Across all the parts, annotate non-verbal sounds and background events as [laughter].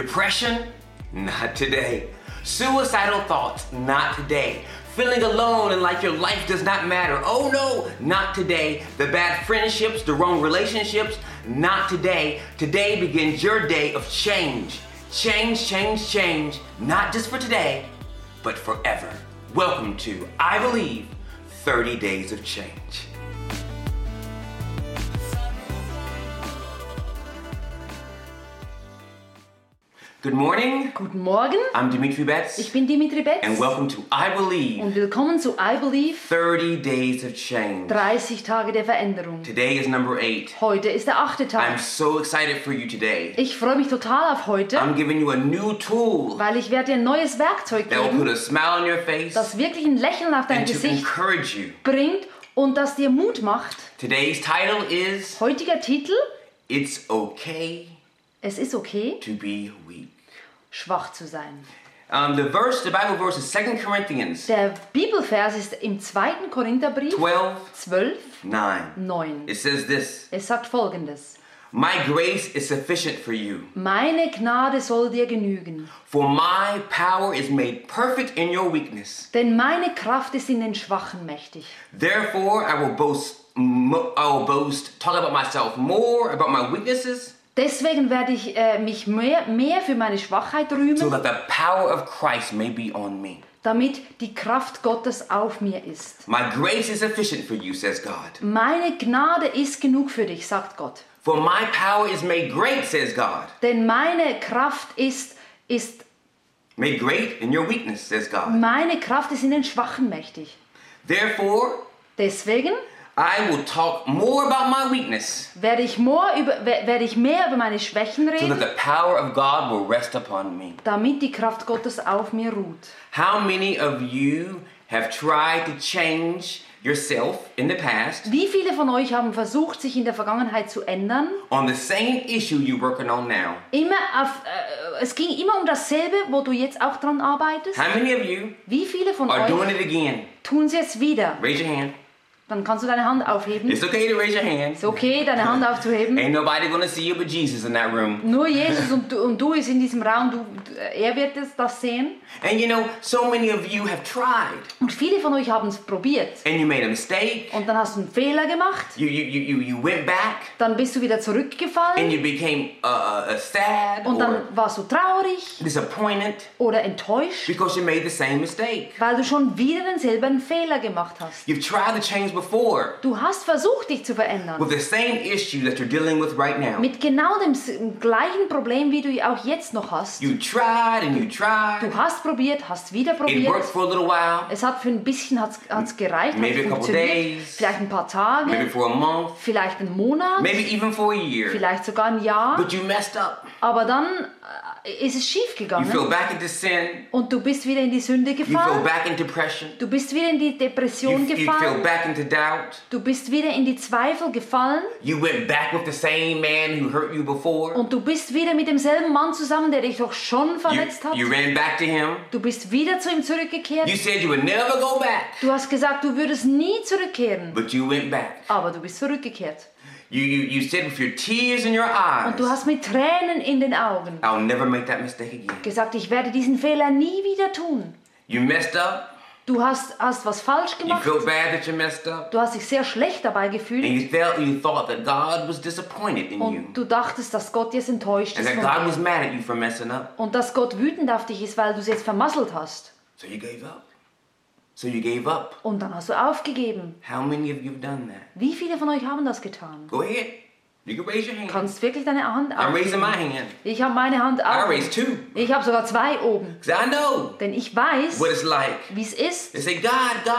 Depression? Not today. Suicidal thoughts? Not today. Feeling alone and like your life does not matter? Oh no, not today. The bad friendships, the wrong relationships? Not today. Today begins your day of change. Change, change, change. Not just for today, but forever. Welcome to I Believe 30 Days of Change. Good morning. Guten Morgen, I'm Dimitri Betts. ich bin Dimitri Betz And welcome to I Believe und willkommen zu I Believe 30 Days of Change. 30 Tage der Veränderung. Today is number eight. Heute ist der achte I'm Tag. so excited for you today. Ich freue mich total auf heute, I'm giving you a new tool weil ich werde dir ein neues Werkzeug that will put geben, a smile on your face das wirklich ein Lächeln auf dein Gesicht encourage you. bringt und das dir Mut macht. Today's title is Heutiger Titel, It's Okay es ist okay, to Be Weak. Schwach zu sein. Um, the verse, the Bible verse is 2 Corinthians Der Bibelvers ist im 2. Korintherbrief 12 12, 9. 9. It says this Es sagt folgendes. My grace is sufficient for you, Meine Gnade soll dir genügen, for my power is made perfect in your weakness. denn meine Kraft ist in den Schwachen mächtig. Therefore, I will boast. I will boast. Talk about myself more about my weaknesses, Deswegen werde ich äh, mich mehr, mehr für meine Schwachheit so rühmen, that the power of Christ may be on me. damit die Kraft Gottes auf mir ist. My grace is sufficient for you, says God. Meine Gnade ist genug für dich, sagt Gott. For my power is made great, says God. Denn meine Kraft ist, ist, Made great in your weakness, says God. meine Kraft ist in den Schwachen mächtig. Therefore, Deswegen I will talk more about my weakness, werde ich, more über, wer- werde ich mehr über meine Schwächen so that reden, the power of God will rest upon me. damit die Kraft Gottes auf mir ruht. How many of you have tried to change yourself in the past Wie viele von euch haben versucht, sich in der Vergangenheit zu ändern? on the same issue you're working on now? Immer auf, äh, es ging immer um dasselbe, wo du jetzt auch dran arbeitest. How many of you Wie viele von are doing euch it again? tun sie es wieder? Raise your hand. Dann kannst du deine Hand aufheben. It's okay to raise your hand. Ist okay, deine Hand aufzuheben. Ain't nobody gonna see you but Jesus in that room. Nur Jesus und du, und du ist in diesem Raum, du, er wird es, das sehen. And you know, so many of you have tried Und viele von euch haben es probiert. and you made a mistake. Und dann hast du einen Fehler gemacht, You you you you, went back dann bist du wieder and zurückgefallen you became uh, uh, uh, sad und dann warst du traurig disappointed oder enttäuscht, because you made the same mistake. weil du schon wieder denselben Fehler gemacht hast. You've tried to change before Du hast versucht, dich zu verändern. with the same issue that you're dealing with right now. Mit genau dem gleichen Problem, wie du auch jetzt noch hast. You tried and you tried. Du hast probiert, hast wieder It worked probiert. for a little while, Es hat für ein bisschen hat's, hat's gereicht, hat Maybe a couple days. Vielleicht ein paar maybe Tage, for a month, vielleicht einen Monat, maybe even for a year. vielleicht sogar ein Jahr. But you messed up. Aber dann ist es schief You gegangen fell back into sin. und du bist wieder in die Sünde You fell gefallen. back in depression. Du bist wieder in die You, Depression you fell gefallen. back into doubt. Du bist wieder in die Zweifel gefallen You went back with the same man who hurt you before. und du bist wieder mit demselben Mann zusammen, der dich doch schon You, verletzt hat. you ran back to him. Du bist wieder zu ihm zurückgekehrt. You said you would never go back, Du hast gesagt, du würdest nie zurückkehren, but you went back. aber du bist zurückgekehrt. You, you, you said with your tears in your Und du eyes, hast mit Tränen in den Augen I'll never make that mistake again. gesagt, ich werde diesen Fehler nie wieder tun. You messed up. Du hast, hast was falsch You gemacht. felt bad that you messed up. Du hast dich sehr schlecht dabei And gefühlt. you felt you thought that God was disappointed in you. Und du dachtest, dass Gott jetzt enttäuscht And ist that von God was mad at you for messing up. Und dass Gott wütend auf dich ist, weil du es jetzt vermasselt hast. So you gave up. So you gave up. Und dann hast du aufgegeben. How many of you have done that? Wie viele von euch haben das getan? Go ahead. You can raise your Du hand. kannst wirklich deine Hand I'm raising my aufheben. hand. Ich habe meine Hand I auch. raised two. Ich habe sogar zwei oben. I know Denn ich weiß, what it's like. wie es ist. They say, God, God,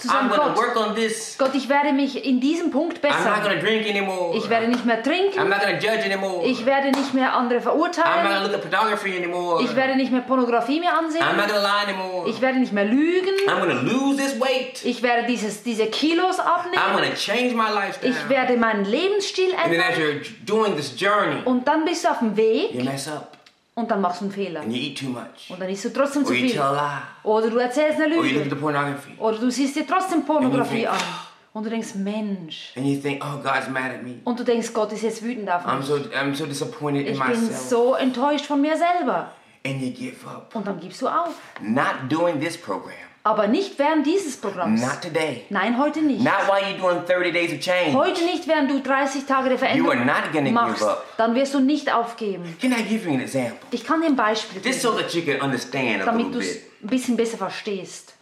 Zu I'm sagen, going to Gott. work on this. Gott, ich werde mich in diesem Punkt I'm not going bessern. to drink anymore. Ich werde nicht mehr I'm trinken. not going to judge anymore. Ich werde nicht mehr andere I'm not going verurteilen. to look at pornography anymore. Ich werde nicht mehr Pornografie mehr I'm not ansehen. going to lie anymore. Ich werde nicht mehr lügen. I'm going to lose this weight. Ich werde dieses, diese Kilos I'm abnehmen. going to change my lifestyle. Ich werde meinen Lebensstil And then as you're doing this journey, Und dann bist du auf dem Weg you mess up und dann machst du einen Fehler. and you eat too much. Und dann isst du trotzdem zu Or you viel. tell a lie. Oder du erzählst eine Or you look at Lüge. the pornography. Oder du siehst dir trotzdem Pornografie an. Und du denkst, Mensch. And you think, oh, God's mad at me. Und du denkst, Gott ist jetzt wütend auf I'm mich. so I'm so disappointed in Ich bin myself. so enttäuscht von mir selber. And you give up. Und dann gibst du auf. Not doing this program. Aber nicht während dieses Programms. Not today. Nein, heute nicht. Not while you're doing 30 days of change. Heute nicht, während du 30 Tage der You are Veränderung not gonna give machst. up. Dann wirst du nicht aufgeben. Can I give you an example? Ich kann dir ein Beispiel Just so geben, that you can understand a damit du es ein bisschen besser verstehst.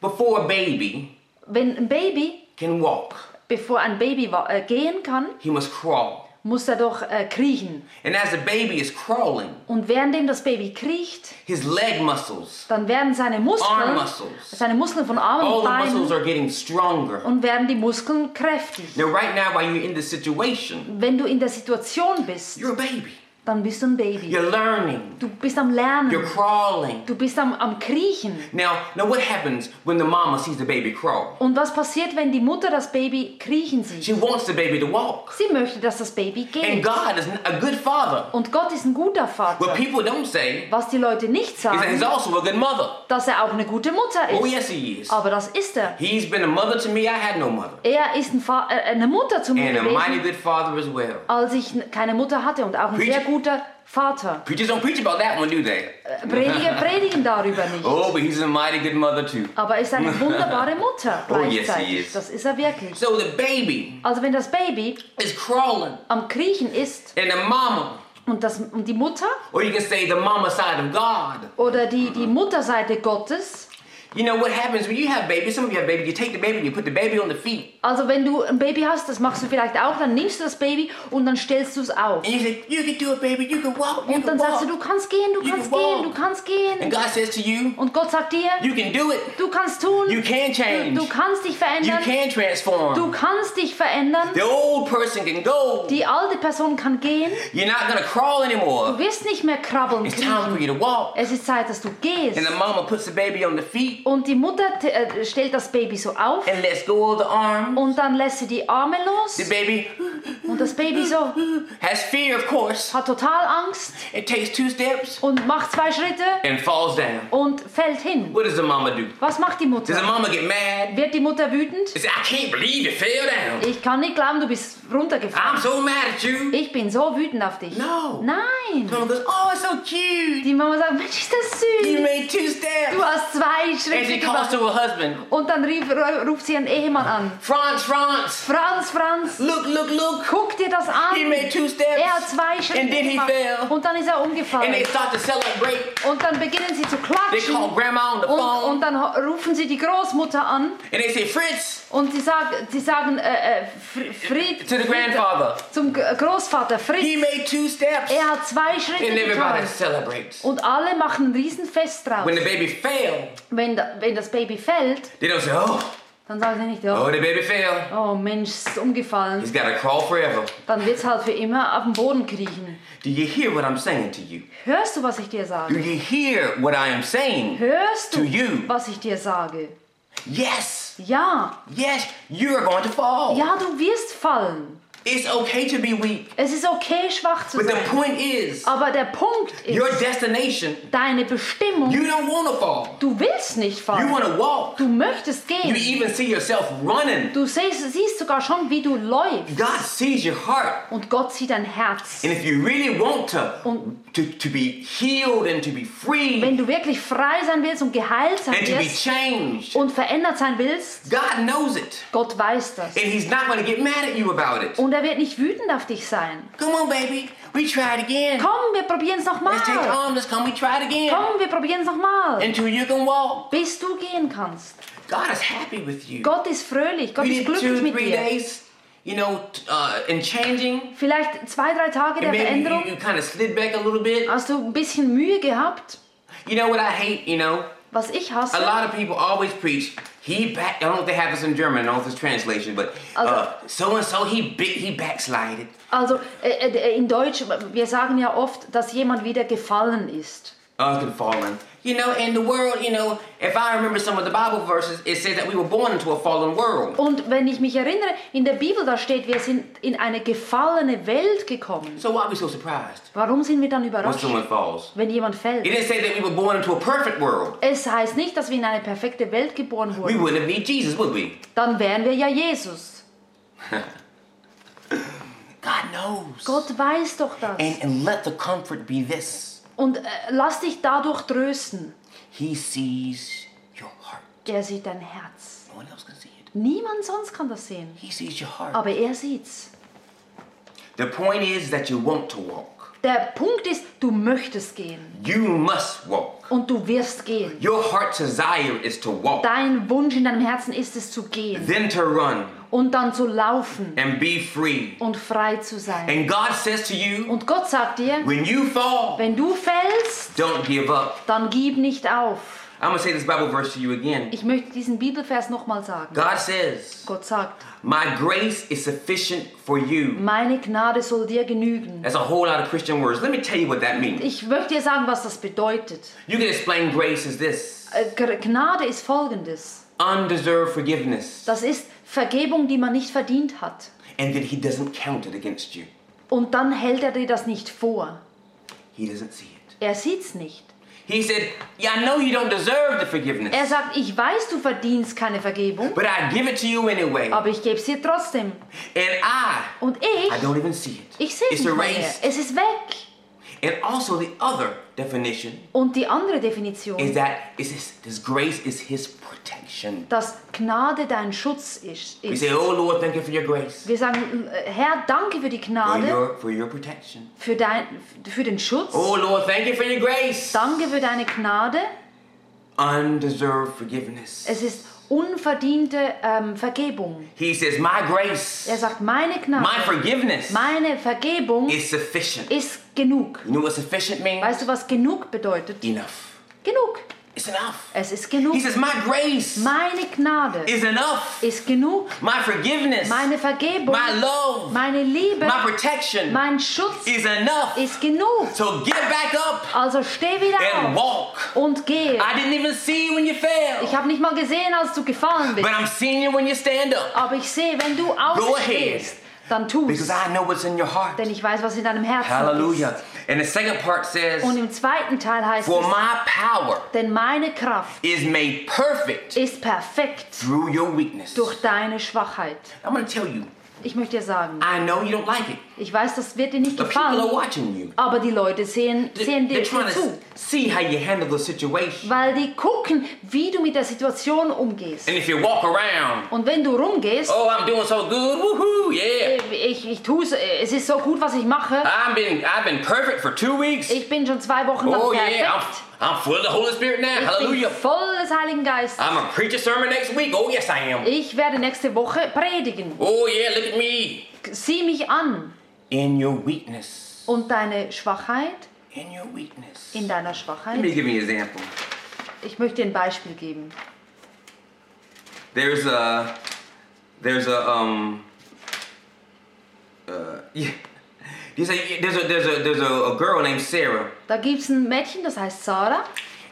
Before a baby Wenn ein Baby, can walk, bevor ein Baby äh, gehen kann, he must crawl. Muss er doch äh, kriechen. And as the baby is crawling, Und währenddem das Baby kriecht, his leg muscles, dann werden seine arm Muskeln, muscles, seine Muskeln von Armen all und Beinen are getting stronger. und werden die Muskeln kräftig. Now, right now, while you're in this situation, Wenn du in der Situation bist, you're a baby. Dann bist du ein Baby. You're learning. Du bist am You're Lernen. crawling. Du bist am, am Kriechen. Now, now what happens when the mama sees the baby crawl? Und was passiert, wenn die Mutter das Baby kriechen sieht? She wants the baby to walk. Sie möchte, dass das Baby And geht. God is a good father. Und Gott ist ein guter What Vater. people don't say Was die Leute nicht is that he's sagen, also a good mother. dass er auch eine gute Mutter Oh, ist. yes, he is. Aber das ist er. He's been a mother to me. I had no mother. Er ist ein Fa äh, eine Mutter zu mir And a mighty good father as well. als ich keine Mutter hatte und auch ein Preach. sehr guter Vater. Preachers don't preach about that one, do they? Prediger [laughs] predigen darüber nicht. Oh, but he's a mighty good mother too. Aber er ist eine wunderbare [laughs] Mutter Oh, yes, he is. Das ist er wirklich. So the baby Also wenn das Baby is crawling, am Kriechen ist and the mama, und, das, und die Mutter or you can say the mama side of God. oder die, die Mutterseite Gottes, You know what happens when you have babies? Some of you have babies. You take the baby, you put the baby on the feet, also wenn du ein Baby hast, das machst du vielleicht auch, dann nimmst du das Baby und dann stellst du es auf. and you say, "You can do it, baby. You can walk. You Und can dann sagst du, walk." du kannst gehen, du You kannst can gehen, walk. du kannst And gehen. God says to you, Und Gott sagt dir, "You can do it. du kannst tun, You can du, change. du kannst dich You verändern, can transform. du kannst dich verändern. The old person can go. Die alte Person kann gehen, You're not gonna crawl du anymore. wirst nicht mehr krabbeln, It's time for you to walk." Es ist Zeit, dass du gehst. And the mama puts the baby on the feet Und die Mutter äh, stellt das Baby so auf and lets go of the arm. und dann lässt sie die Arme The los baby und das Baby so has fear, of course. hat total Angst It takes two steps und macht zwei Schritte and falls down. und fällt hin. What does the mama do? Was macht die Does the Mutter? mama get mad? Wird die Mutter wütend? Says, I can't believe you fell down. Ich kann nicht glauben, du bist I'm runtergefallen. so mad at you. Ich bin so wütend auf dich. No. Nein. Mama goes, oh, it's so cute. Die Mama sagt, Mensch, ist das You süß. made two steps. Du hast zwei And Schritte she calls to her husband, Und dann rief, ruft sie ihren Ehemann an. Franz, Franz, Franz, Franz, look, look, look. guck dir das He an. made two steps. Er hat zwei And Schritte then he gemacht. fell. Und dann ist er And they umgefallen. start to celebrate. Und dann beginnen sie zu They klatschen. call grandma on the Und, phone. und dann ho- rufen sie die Großmutter an And they say, Fritz, und sie, sag, sie sagen äh, äh, Fr- Fried, to the grandfather. zum G- Großvater He Fritz. made two steps. Er hat zwei Schritte And everybody getan. celebrates. Und alle machen ein Riesenfest draus. When the baby fell, Wenn, wenn das Baby fällt, they don't say, oh, dann sagen sie nicht, oh, oh, the baby fell. oh Mensch, es ist umgefallen. He's got to crawl forever. Dann wird es halt für immer auf den Boden kriechen. Do you hear what I'm saying to you? Hörst du, was ich dir Do sage? you hear what I am saying? Hörst To du, you. was ich dir sage? Yes, Ja, yes, you are going to fall. ja, du wirst fallen. It's okay to be weak. Es ist okay, schwach zu But the sein. point is, Aber der Punkt your ist, destination, deine Bestimmung, you don't fall. du willst nicht You fallen. to walk. Du möchtest You gehen. even see yourself running. Du siehst, siehst sogar schon, wie du läufst. God sees your heart. Und Gott sieht dein Herz. And if you really want to, Und to, to be healed and to be free wenn du wirklich frei sein willst und geheilt sein and to be wirst changed, und verändert sein willst, God knows it. Gott weiß das. And He's not to get mad at you about it. Und er wird nicht wütend auf dich sein. Come on, baby. We try it again. Komm, wir probieren es nochmal. Let's take time. Let's come. We try it again. Komm, wir probieren es nochmal. Until you can walk. Bis du gehen kannst. God is happy with you. Gott ist fröhlich. Gott You ist two, glücklich mit three dir. days, you know, uh, in changing. Vielleicht zwei, drei Tage der maybe you, Veränderung. you kind of slid back a little bit. Hast du ein bisschen Mühe gehabt? You know what I hate, you know? Was ich A hasse? lot of people always preach, he back, I don't know if they have this in German, I don't know if it's translation, but uh, so and so, he he backslided. Also äh, äh, in Deutsch, wir sagen ja oft, dass jemand wieder gefallen ist. And fallen. You know, in the world, you know, if I remember some of the Bible verses, it says that we were born into a fallen world. Und wenn ich mich erinnere, in der Bibel da steht, wir sind in eine gefallene Welt gekommen. So why are we so surprised Warum sind wir dann when überrascht, someone falls? wenn jemand It fällt? didn't say that we were born into a perfect world. Es heißt nicht, dass wir in eine perfekte Welt geboren We wurden. wouldn't be Jesus, would we? Dann wären wir ja Jesus. [laughs] God knows. Gott weiß doch das. And, and let the comfort be this Und äh, lass dich dadurch trösten. He sees your heart. Er sieht dein Herz. No one else can see it. Niemand sonst kann das sehen. He sees your heart. Aber er sieht's. The point is that you want to walk. Der Punkt ist, du möchtest gehen. You must walk. Und du wirst gehen. Your heart's desire is to walk, Dein Wunsch in deinem Herzen ist es zu gehen then to run und dann zu laufen and be free. und frei zu sein. And God says to you, Und Gott sagt dir, when you fall, wenn du fällst, don't give up. dann gib nicht auf. I'm going to say this Bible verse to you again. Ich möchte diesen Bibelvers nochmal sagen. God says, Gott sagt, My grace is sufficient for you. meine Gnade soll dir genügen. That's a whole lot of Christian words. Let me tell you what that means. Ich möchte dir sagen, was das bedeutet. You can explain grace as this Äh, Gnade ist folgendes. undeserved forgiveness, Das ist Vergebung, die man nicht verdient hat. and that He doesn't count it against you. Und dann hält er dir das nicht vor. He doesn't see it. Er sieht's nicht. He said, Yeah, I know you don't deserve the forgiveness, Er sagt, ich weiß, du verdienst keine Vergebung, but I give it to you anyway. aber ich gebe es dir trotzdem. And I, Und I don't even see it. ich sehe es nicht mehr. Es ist weg. And also the other definition Und die andere Definition, is that is his, this grace is His protection. dass Gnade dein Schutz ist. We say, Oh Lord, thank you for your grace, Wir sagen, äh, Herr, danke für die Gnade. for your for your protection. für, dein, für den Schutz. Oh Lord, thank you for your grace. Danke für deine Gnade. Undeserved forgiveness. Es ist unverdiente ähm, Vergebung. He says, My grace, Er sagt, meine Gnade, my forgiveness meine Vergebung is sufficient. ist genug. You know what sufficient means? Weißt du, was genug bedeutet? Enough. Genug. It's enough. Es ist genug. He says, My grace Meine Gnade is enough. ist genug. My forgiveness, Meine Vergebung, my love, meine Liebe, my protection mein Schutz is enough. ist genug. So get back up Also steh wieder and auf walk. und gehe. I didn't even see you when you fell, Ich habe nicht mal gesehen, als du gefallen bist. but I'm seeing you when you stand up Aber ich sehe, wenn du ahead. Dann tu's. because I know what's in your heart. Denn ich weiß, was in deinem Herzen Hallelujah. ist. And the second part says, Und im zweiten Teil heißt For es, my power denn meine Kraft is made perfect ist perfekt through your weakness. durch deine Schwachheit. I'm going to tell you, Ich möchte dir sagen, I know you don't like it, ich weiß, das wird dir nicht people are gefallen, watching you. aber die Leute sehen, sehen They're dir zu. see how you handle the situation. Weil die gucken, wie du mit der Situation umgehst. And if you walk around, Und wenn du rumgehst, oh, I'm doing so good, woohoo, yeah. ich, ich tue es, ist so gut, was ich mache. I've been, I've been perfect for two weeks. Ich bin schon zwei Wochen lang Oh yeah, perfekt. I'm, I'm full of the Holy Spirit now. Ich bin Hallelujah. voll des Heiligen Geistes. I'm gonna preach a sermon next week. Oh yes, I am. Ich werde nächste Woche predigen. Oh yeah, look at me. Sieh mich an. In your weakness, Und deine Schwachheit, in your weakness. in deiner Let Schwachheit. me give you an example. Ich möchte dir ein Beispiel geben. There's a, there's a um, uh, [laughs] yeah. There's a, there's a, there's a, there's a, a girl named Sarah, Da gibt es ein Mädchen, das heißt Sarah.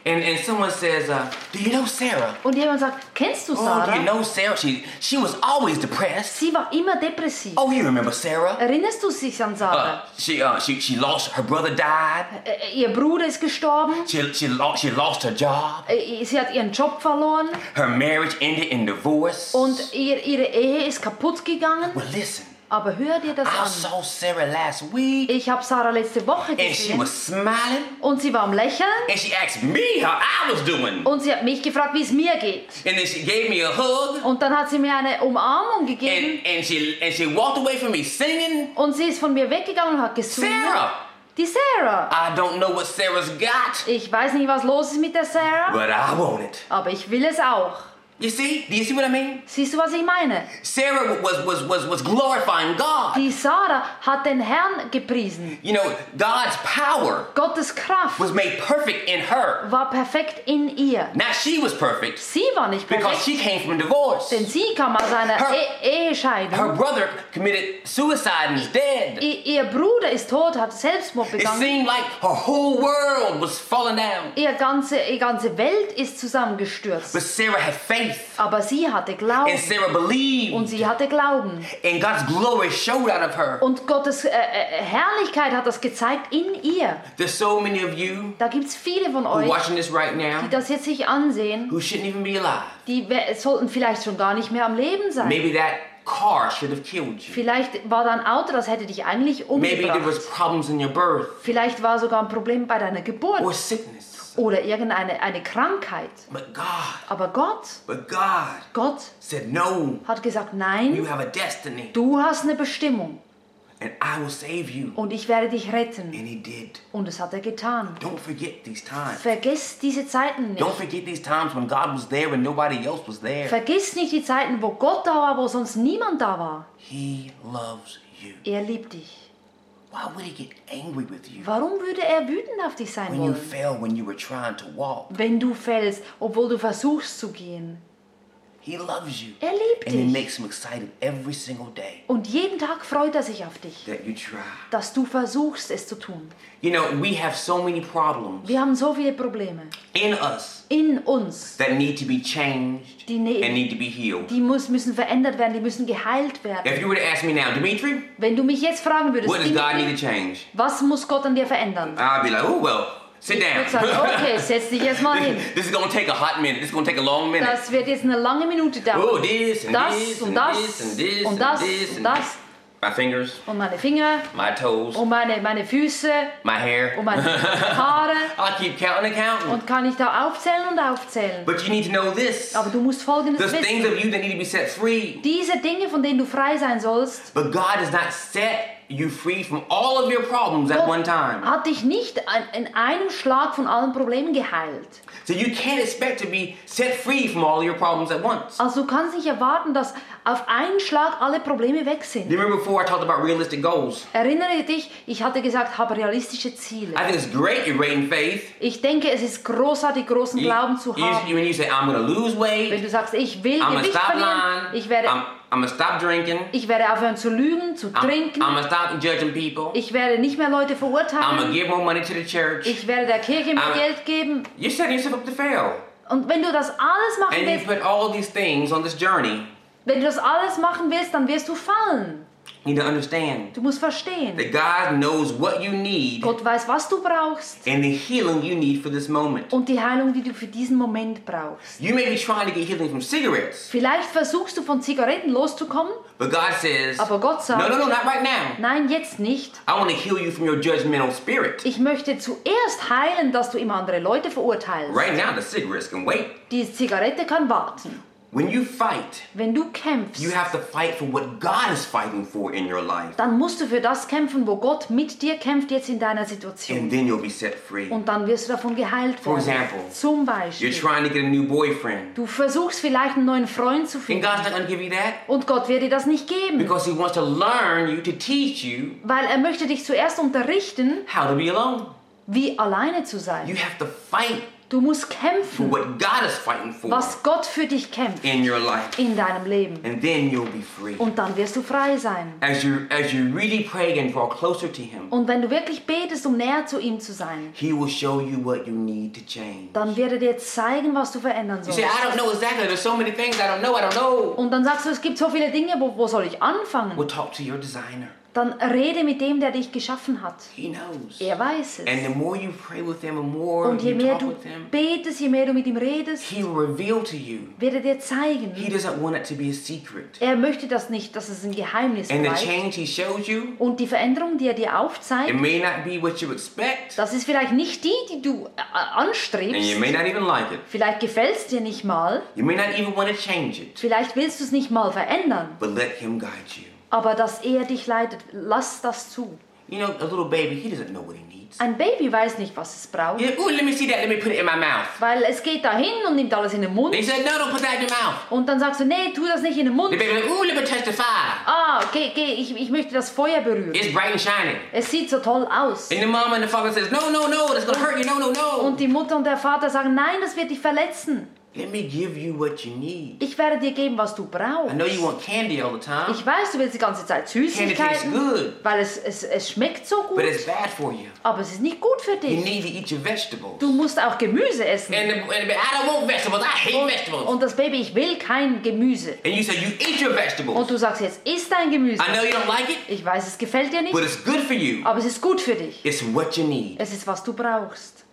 And, and someone says, uh, "Do you know Sarah?" Und jemand sagt, kennst du Sarah? Oh, do you know Sarah? She, she was always depressed. Sie war immer depressiv. Oh, you remember Sarah? Erinnerst du dich an Uh, Sarah? she, uh, she, she lost her brother died. Äh, ihr Bruder ist gestorben. She, she, lost, she lost her job. Sie hat ihren Job verloren. Her marriage ended in divorce. Und ihr, ihre Ehe ist kaputt gegangen. well, listen, Aber hör dir das I an. saw Sarah last week, Ich habe Sarah letzte Woche and she gesehen. was smiling, Und sie war am Lächeln. and she asked me how I was doing, Und sie hat mich gefragt, wie es mir geht. and then she gave me a hug, Und dann hat sie mir eine Umarmung gegeben. and, and she and she walked away from me singing. Und sie ist von mir weggegangen und hat gesungen. Sarah, Die Sarah. I don't know what Sarah's got, Ich weiß nicht, was los ist mit der Sarah, but I want it. aber ich will es auch. You see? Do you see what I mean? Siehst du, was ich meine? Sarah was was was was glorifying God. Die Sarah hat den Herrn gepriesen. You know, God's power Gottes Kraft was made perfect in her. war perfekt in ihr. Not she was perfect Sie war nicht perfekt. because she came from divorce. denn sie kam aus einer Her- e Ehescheidung. Her brother committed suicide and is dead. I ihr Bruder ist tot, hat Selbstmord begangen. It seemed like her whole world was falling down. Ihre ganze, ihre ganze Welt ist zusammengestürzt. But Sarah had faith Aber sie hatte and Glauben. Sarah Und believed sie hatte Glauben. and God's glory showed out of her. Und Gottes äh, äh, Herrlichkeit hat das gezeigt in ihr. There's so many of you Da gibt es viele von euch, watching this right die now das jetzt sich ansehen. who shouldn't even be alive. Die sollten vielleicht schon gar nicht mehr am Leben sein. Maybe that car should have killed you. Vielleicht war da ein Auto, das hätte dich eigentlich Maybe there was umgebracht. problems in your birth Vielleicht war sogar ein Problem bei deiner or Geburt oder irgendeine eine Krankheit. But God, Aber Gott, but God Gott said, No, hat gesagt, you nein, have a destiny du hast eine Bestimmung and I will save you. und ich werde dich retten. And He did. Und das hat er getan. Don't forget these times. Vergiss diese Zeiten nicht. Don't forget these times when God was there and nobody else was there. Vergiss nicht die Zeiten, wo Gott da war, wo sonst niemand da war. He loves you. Er liebt dich. Why would He get angry with you Warum würde er wütend auf dich sein when you wollen? fell when you were trying to walk? Wenn du fällst, obwohl du versuchst zu gehen. He loves you. Er liebt And it dich. makes Him excited every single day Und jeden Tag freut er sich auf dich, that you try. dass du versuchst, es zu tun. You know, we have so many problems Wir haben so viele Probleme in us in uns. that need to be changed Die ne- and need to be healed. Die muss, müssen verändert werden, die müssen geheilt werden. If you were to ask me now, Dimitri, Wenn du mich jetzt fragen würdest, what does God Dimitri, need to change? was muss Gott an dir verändern? I'd be like, oh, well, sit down. sagen, okay, setz dich jetzt mal hin. this is to take a hot minute. This is to take a long minute. Das wird jetzt eine lange Minute Oh, dauern. this and Das this und das and this und and das this und das. my fingers, Und meine Finger my toes, und meine, meine Füße my hair. und meine [laughs] Haare. I'll keep counting and counting. Und kann ich da aufzählen und aufzählen. But you need to know this. Aber du musst Folgendes things wissen. of you that need to be set free. Diese Dinge, von denen du frei sein sollst, But God does not set you free from all of your problems at one time. hat dich nicht in einem Schlag von allen Problemen geheilt. So you can't expect to be set free from all your problems at once. Also du kannst nicht erwarten, dass auf einen Schlag alle Probleme weg sind. you remember before I talked about realistic goals? Erinnere dich, ich hatte gesagt, habe realistische Ziele. I think it's great you're in faith. Ich denke, es ist großartig, großen You, Glauben zu you- haben. when you say, I'm going to lose Wenn weight, du sagst, ich will I'm Gewicht verlieren, ich werde, I'm, I'm stop drinking, ich werde aufhören zu lügen, zu I'm, trinken, I'm to stop judging people, ich werde nicht mehr Leute I'm verurteilen, give more money to the church. ich werde der Kirche mehr I'm- Geld geben. You're setting yourself up to fail. Und wenn du das alles machen And you willst, put all these things on this journey. wenn du das alles machen willst, dann wirst du fallen. You need to understand Du musst verstehen. that God knows what you need Gott weiß, was du brauchst and the healing you need for this moment. und die Heilung, die du für diesen Moment brauchst. You may be trying to get healing from cigarettes, Vielleicht versuchst du von Zigaretten loszukommen, but God says, aber Gott sagt, no, no, no, not right now. nein, jetzt nicht. I want to heal you from your judgmental spirit. Ich möchte zuerst heilen, dass du immer andere Leute verurteilst. Right now, the cigarettes can wait. Die Zigarette kann warten. When you fight, Wenn du kämpfst, you have to fight for what God is fighting for in your life, dann musst du für das kämpfen, wo Gott mit dir kämpft jetzt in deiner and Situation. then you'll be set free. Und dann wirst du davon geheilt For werden. example, Zum You're Beispiel. trying to get a new boyfriend, Du versuchst vielleicht einen neuen Freund zu and finden. God's not to give you that Und Gott wird dir das nicht geben. because He wants to learn you, to teach you Weil er möchte dich zuerst unterrichten, how to be alone. wie alleine zu You sein. have to fight Du musst for what God is fighting for was Gott für dich kämpft in your life, in deinem Leben. and then you'll be free. Und dann wirst du frei sein. As you as you really pray and draw closer to Him, Und wenn du wirklich betest, um näher zu ihm zu sein, He will show you what you need to change. dann wird er dir zeigen, was du verändern You say. I don't know exactly. There's so many things I don't know. I don't know. Und dann sagst du, es gibt so viele Dinge, wo, wo soll ich anfangen? Well, talk to your designer. Dann rede mit dem, der dich geschaffen hat. Er weiß And the es. more you pray with Him, the more Und je mehr du Him, betest, je mehr du mit ihm redest, He will reveal to you. wird er dir zeigen. doesn't want it to be a secret. Er möchte das nicht, dass es ein Geheimnis bleibt. you, Und die Veränderung, die er dir it aufzeigt, may not be what you expect, das ist vielleicht nicht die, die du äh, and you anstrebst. may not even like it. Vielleicht gefällt es dir nicht mal. You may not even want to change it. Vielleicht willst du es nicht mal verändern. But let Him guide you. Aber dass er dich leitet, lass das zu. You know, a little baby, he doesn't know what he needs. Ein Baby weiß nicht, was es braucht, Yeah, ooh, let me see that. Let me put it in my mouth. weil es geht dahin und nimmt alles in den Mund. They said, no, don't put that in your mouth. Und dann sagst du, nee, tu das nicht in den Mund. The baby like, ooh, let me touch the fire. Ah, geh, geh, ich, ich möchte das Feuer berühren. It's bright and shining. Es sieht so toll aus. And the mom and the father says, no, no, no, that's gonna hurt you. No, no, no. Und die Mutter und der Vater sagen, nein, das wird dich verletzen. Let me give you what you need. Ich werde dir geben, was du I brauchst. know you want candy all the time, Ich weiß, du willst die ganze Zeit Candy tastes Süßigkeiten, good. weil es, es, es schmeckt so gut, but it's bad for you. aber es ist nicht gut für You dich. need to eat your vegetables. Du musst auch Gemüse essen. And, the, and the, I don't want vegetables. I hate vegetables. Und das Baby, ich will kein Gemüse. And you say you eat your Und vegetables. du sagst jetzt, isst dein Gemüse. I know you don't like it, Ich weiß, es gefällt dir but nicht, it's good for you. aber es ist gut für dich. It's what you need. Es ist, was du brauchst.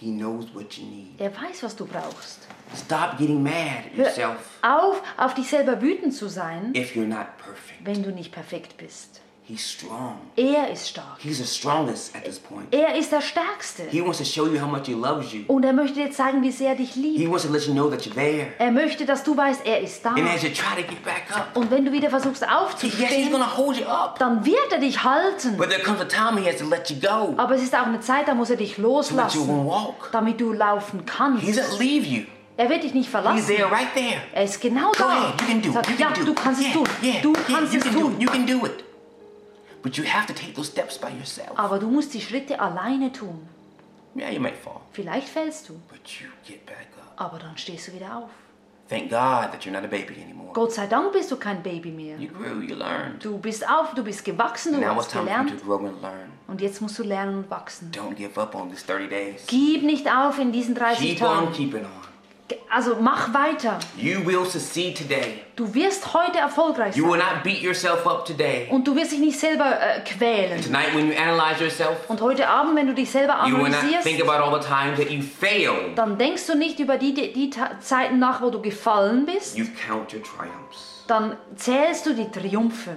He knows what you need. Er weiß, was du brauchst. Stop getting mad at Hör yourself auf, auf dich selber wütend zu sein, if you're not perfect. wenn du nicht perfekt bist. He's strong. Er ist stark. He's the strongest at this point. Er ist der Stärkste. He wants to show you how much he loves you. Und er möchte dir zeigen, wie sehr er dich He liebt. wants to let you know that you're there. Er möchte, dass du weißt, er ist da. And as you try to get back up, Und wenn du wieder versuchst yes, he's aufzustehen, gonna hold you up. dann wird er dich halten. But there comes a time he has to let you go. Aber es ist auch eine Zeit, da muss er dich To let you loslassen, walk. damit du laufen He kannst. doesn't leave you. Er wird dich nicht He's verlassen. there right there. Er ist genau Go da. ahead, you can do it. Sagt, You ja, can do du it. kannst es tun. yeah, Du kannst es tun. it. You can do it. But you have to take those steps by yourself. Aber du musst die Schritte alleine tun. Yeah, you might fall, Vielleicht fällst du, but you get back up. aber dann stehst du wieder auf. Thank God that you're not a baby anymore. Gott sei Dank bist du kein Baby mehr. You grew, you learned. Du bist auf, du bist gewachsen, du hast gelernt. to grow and learn. Und jetzt musst du lernen und wachsen. Don't give up on these 30 days. Gib nicht auf in diesen 30 Keep on Tagen. keeping on. Also mach weiter. You will succeed today. Du wirst heute erfolgreich You will sein. not beat yourself up today. Und du wirst dich nicht selber äh, quälen. Tonight, when you analyze yourself, Und heute Abend, wenn du dich selber you will not think analysierst, about all the times that you failed. dann denkst du nicht über die, die, die Zeiten nach, wo du gefallen bist. You count your triumphs. Dann zählst du die Triumphe.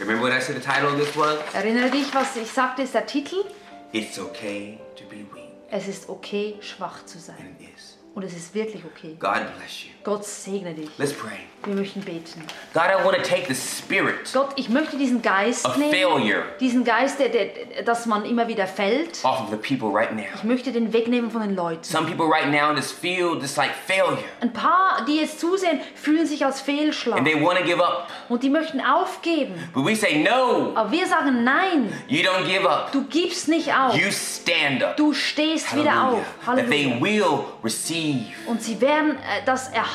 Remember what I said the title of this was? Erinnere dich, was ich sagte, ist der Titel? It's okay to be weak. Es ist okay, schwach zu sein. And it is. Und es ist wirklich okay. God bless you. Gott segne dich. Let's pray. Wir möchten beten. God, I want to take the spirit Gott, ich möchte diesen Geist of nehmen, failure diesen Geist, der, der, dass man immer wieder fällt. off of the people right now. Ich möchte den wegnehmen von den Leuten. Some people right now in this field just like failure. Ein paar, die jetzt zusehen, fühlen sich als Fehlschlag And they want to give up. und die möchten aufgeben. But we say, no, Aber wir sagen nein, you don't give up. du gibst nicht auf. You stand up. Du stehst wieder Hallelujah. auf. That they Halleluja. will receive Und sie werden äh, das erhalten.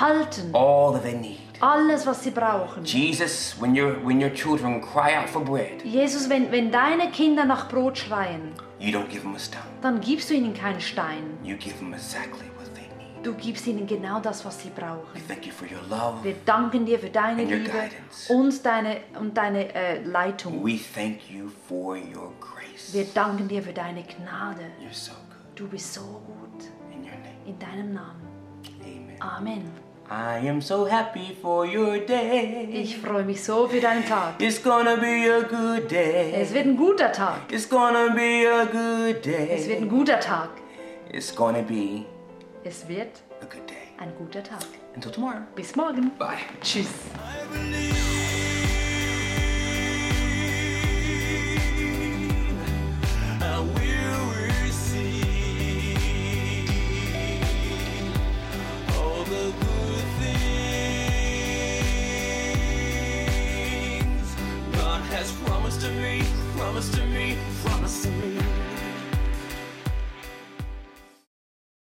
All that they need. Alles, was sie brauchen. Jesus, when your when your children cry out for bread, Jesus, wenn, wenn deine Kinder nach Brot schreien, you don't give them a stone. dann gibst du ihnen keinen Stein. You give them exactly what they need. Du gibst ihnen genau das, was sie We brauchen. thank you for your love. Wir danken dir für deine And your Liebe guidance. und deine, und deine äh, Leitung. We thank you for your grace. Wir danken dir für deine Gnade. You're so good. Du bist so gut. In your name. In deinem Namen. Amen. Amen. I am so happy for your day. Ich freue mich so für deinen Tag. It's gonna be a good day. Es wird ein guter Tag. It's gonna be a good Es wird day. ein guter Tag. It's gonna be Es wird a good day. ein guter Tag. Until tomorrow. Bis morgen. Bye. Tschüss. I believe